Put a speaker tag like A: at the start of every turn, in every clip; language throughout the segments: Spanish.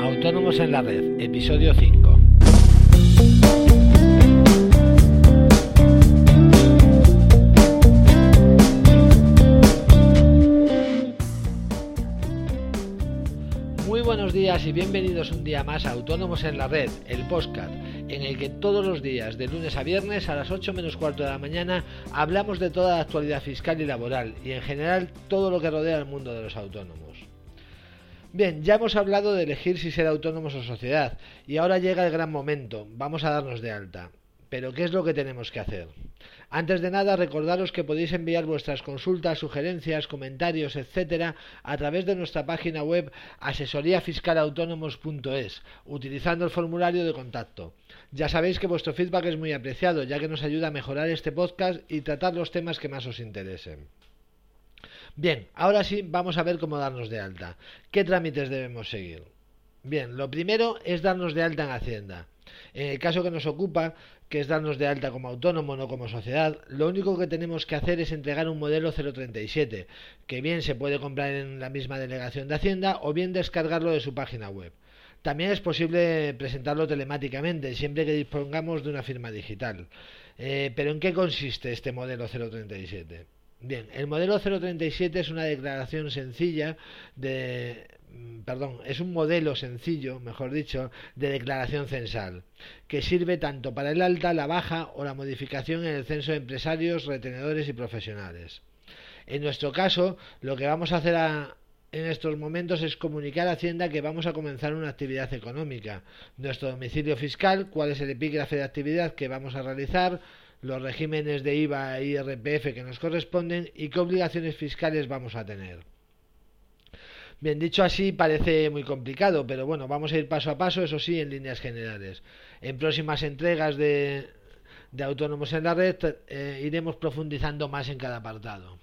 A: Autónomos en la Red, episodio 5. Muy buenos días y bienvenidos un día más a Autónomos en la Red, el podcast, en el que todos los días, de lunes a viernes, a las 8 menos cuarto de la mañana, hablamos de toda la actualidad fiscal y laboral y en general todo lo que rodea el mundo de los autónomos. Bien, ya hemos hablado de elegir si ser autónomos o sociedad, y ahora llega el gran momento, vamos a darnos de alta. Pero ¿qué es lo que tenemos que hacer? Antes de nada, recordaros que podéis enviar vuestras consultas, sugerencias, comentarios, etcétera, a través de nuestra página web asesoríafiscalautónomos.es, utilizando el formulario de contacto. Ya sabéis que vuestro feedback es muy apreciado, ya que nos ayuda a mejorar este podcast y tratar los temas que más os interesen. Bien, ahora sí vamos a ver cómo darnos de alta. ¿Qué trámites debemos seguir? Bien, lo primero es darnos de alta en Hacienda. En el caso que nos ocupa, que es darnos de alta como autónomo, no como sociedad, lo único que tenemos que hacer es entregar un modelo 037, que bien se puede comprar en la misma delegación de Hacienda o bien descargarlo de su página web. También es posible presentarlo telemáticamente, siempre que dispongamos de una firma digital. Eh, pero ¿en qué consiste este modelo 037? Bien, el modelo 037 es una declaración sencilla de mm, perdón, es un modelo sencillo, mejor dicho, de declaración censal, que sirve tanto para el alta, la baja o la modificación en el censo de empresarios, retenedores y profesionales. En nuestro caso, lo que vamos a hacer en estos momentos es comunicar a Hacienda que vamos a comenzar una actividad económica, nuestro domicilio fiscal, cuál es el epígrafe de actividad que vamos a realizar, los regímenes de IVA e IRPF que nos corresponden y qué obligaciones fiscales vamos a tener. Bien, dicho así parece muy complicado, pero bueno, vamos a ir paso a paso, eso sí, en líneas generales. En próximas entregas de, de Autónomos en la Red eh, iremos profundizando más en cada apartado.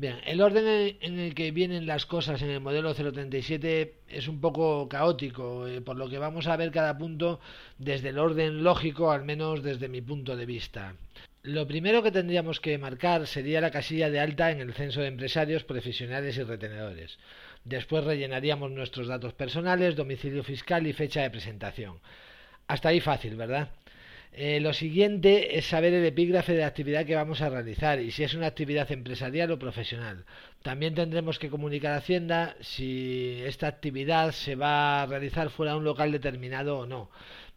A: Bien, el orden en el que vienen las cosas en el modelo 037 es un poco caótico, eh, por lo que vamos a ver cada punto desde el orden lógico, al menos desde mi punto de vista. Lo primero que tendríamos que marcar sería la casilla de alta en el censo de empresarios, profesionales y retenedores. Después rellenaríamos nuestros datos personales, domicilio fiscal y fecha de presentación. Hasta ahí fácil, ¿verdad? Eh, lo siguiente es saber el epígrafe de la actividad que vamos a realizar y si es una actividad empresarial o profesional. También tendremos que comunicar a Hacienda si esta actividad se va a realizar fuera de un local determinado o no.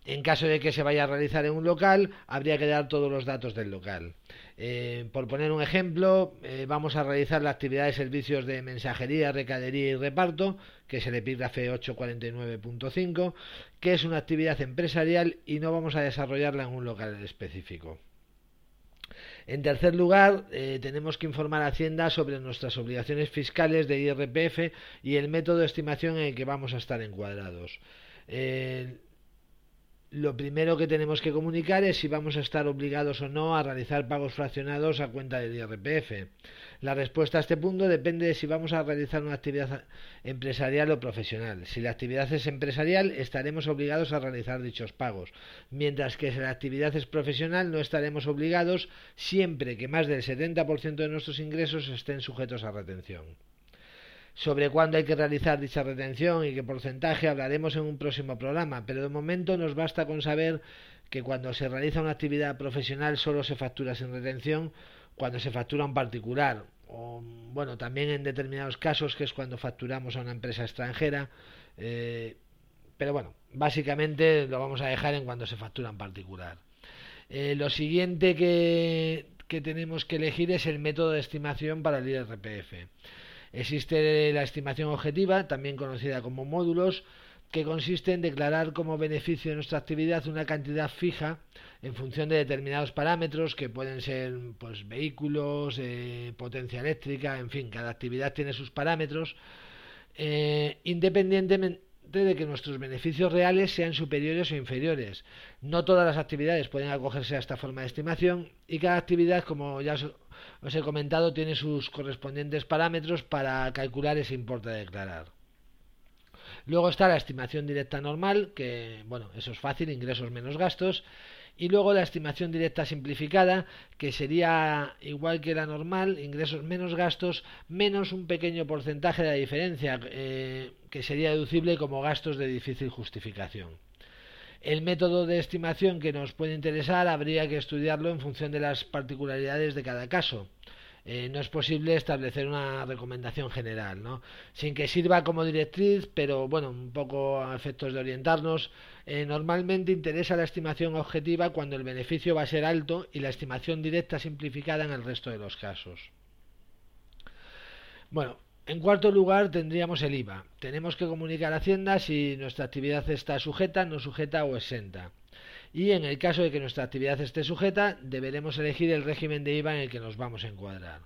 A: En caso de que se vaya a realizar en un local, habría que dar todos los datos del local. Eh, por poner un ejemplo, eh, vamos a realizar la actividad de servicios de mensajería, recadería y reparto, que es el epígrafe 849.5, que es una actividad empresarial y no vamos a desarrollarla en un local específico. En tercer lugar, eh, tenemos que informar a Hacienda sobre nuestras obligaciones fiscales de IRPF y el método de estimación en el que vamos a estar encuadrados lo primero que tenemos que comunicar es si vamos a estar obligados o no a realizar pagos fraccionados a cuenta del IRPF. La respuesta a este punto depende de si vamos a realizar una actividad empresarial o profesional. Si la actividad es empresarial, estaremos obligados a realizar dichos pagos, mientras que si la actividad es profesional, no estaremos obligados siempre que más del 70% de nuestros ingresos estén sujetos a retención. Sobre cuándo hay que realizar dicha retención y qué porcentaje hablaremos en un próximo programa, pero de momento nos basta con saber que cuando se realiza una actividad profesional solo se factura sin retención cuando se factura un particular. O bueno también en determinados casos que es cuando facturamos a una empresa extranjera eh, pero bueno básicamente lo vamos a dejar en cuando se factura en particular. Eh, lo siguiente que, que tenemos que elegir es el método de estimación para el IRPF Existe la estimación objetiva, también conocida como módulos, que consiste en declarar como beneficio de nuestra actividad una cantidad fija en función de determinados parámetros que pueden ser pues vehículos, eh, potencia eléctrica, en fin, cada actividad tiene sus parámetros, eh, independientemente de que nuestros beneficios reales sean superiores o inferiores. No todas las actividades pueden acogerse a esta forma de estimación y cada actividad, como ya os he comentado, tiene sus correspondientes parámetros para calcular ese importe a declarar. Luego está la estimación directa normal, que bueno, eso es fácil, ingresos menos gastos. Y luego la estimación directa simplificada, que sería igual que la normal, ingresos menos gastos, menos un pequeño porcentaje de la diferencia, eh, que sería deducible como gastos de difícil justificación. El método de estimación que nos puede interesar habría que estudiarlo en función de las particularidades de cada caso. Eh, no es posible establecer una recomendación general, ¿no? sin que sirva como directriz, pero bueno, un poco a efectos de orientarnos. Eh, normalmente interesa la estimación objetiva cuando el beneficio va a ser alto y la estimación directa simplificada en el resto de los casos. Bueno, en cuarto lugar tendríamos el IVA. Tenemos que comunicar a Hacienda si nuestra actividad está sujeta, no sujeta o exenta y en el caso de que nuestra actividad esté sujeta, deberemos elegir el régimen de IVA en el que nos vamos a encuadrar.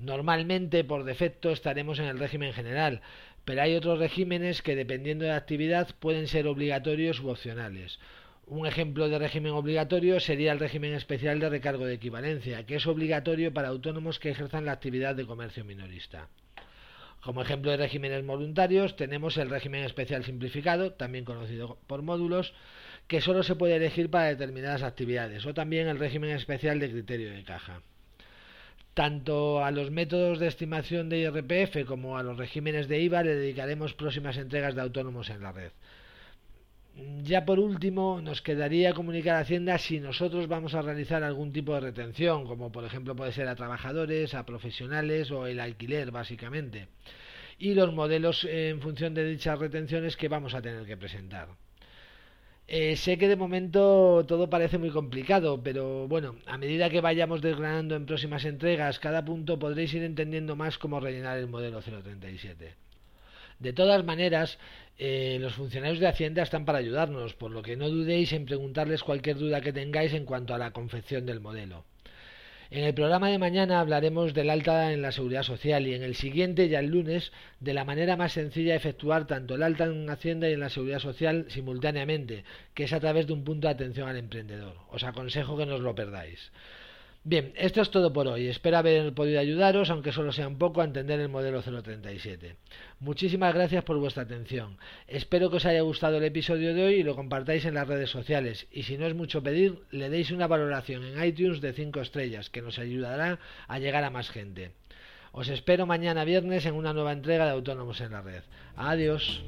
A: Normalmente, por defecto, estaremos en el régimen general, pero hay otros regímenes que, dependiendo de la actividad, pueden ser obligatorios u opcionales. Un ejemplo de régimen obligatorio sería el régimen especial de recargo de equivalencia, que es obligatorio para autónomos que ejerzan la actividad de comercio minorista. Como ejemplo de regímenes voluntarios tenemos el régimen especial simplificado, también conocido por módulos, que solo se puede elegir para determinadas actividades, o también el régimen especial de criterio de caja. Tanto a los métodos de estimación de IRPF como a los regímenes de IVA le dedicaremos próximas entregas de autónomos en la red. Ya por último, nos quedaría comunicar a Hacienda si nosotros vamos a realizar algún tipo de retención, como por ejemplo puede ser a trabajadores, a profesionales o el alquiler, básicamente, y los modelos en función de dichas retenciones que vamos a tener que presentar. Eh, sé que de momento todo parece muy complicado, pero bueno, a medida que vayamos desgranando en próximas entregas cada punto podréis ir entendiendo más cómo rellenar el modelo 037. De todas maneras, eh, los funcionarios de Hacienda están para ayudarnos, por lo que no dudéis en preguntarles cualquier duda que tengáis en cuanto a la confección del modelo. En el programa de mañana hablaremos del alta en la seguridad social y en el siguiente, ya el lunes, de la manera más sencilla de efectuar tanto el alta en Hacienda y en la seguridad social simultáneamente, que es a través de un punto de atención al emprendedor. Os aconsejo que no os lo perdáis. Bien, esto es todo por hoy. Espero haber podido ayudaros, aunque solo sea un poco, a entender el modelo 037. Muchísimas gracias por vuestra atención. Espero que os haya gustado el episodio de hoy y lo compartáis en las redes sociales. Y si no es mucho pedir, le deis una valoración en iTunes de 5 estrellas, que nos ayudará a llegar a más gente. Os espero mañana viernes en una nueva entrega de Autónomos en la Red. Adiós.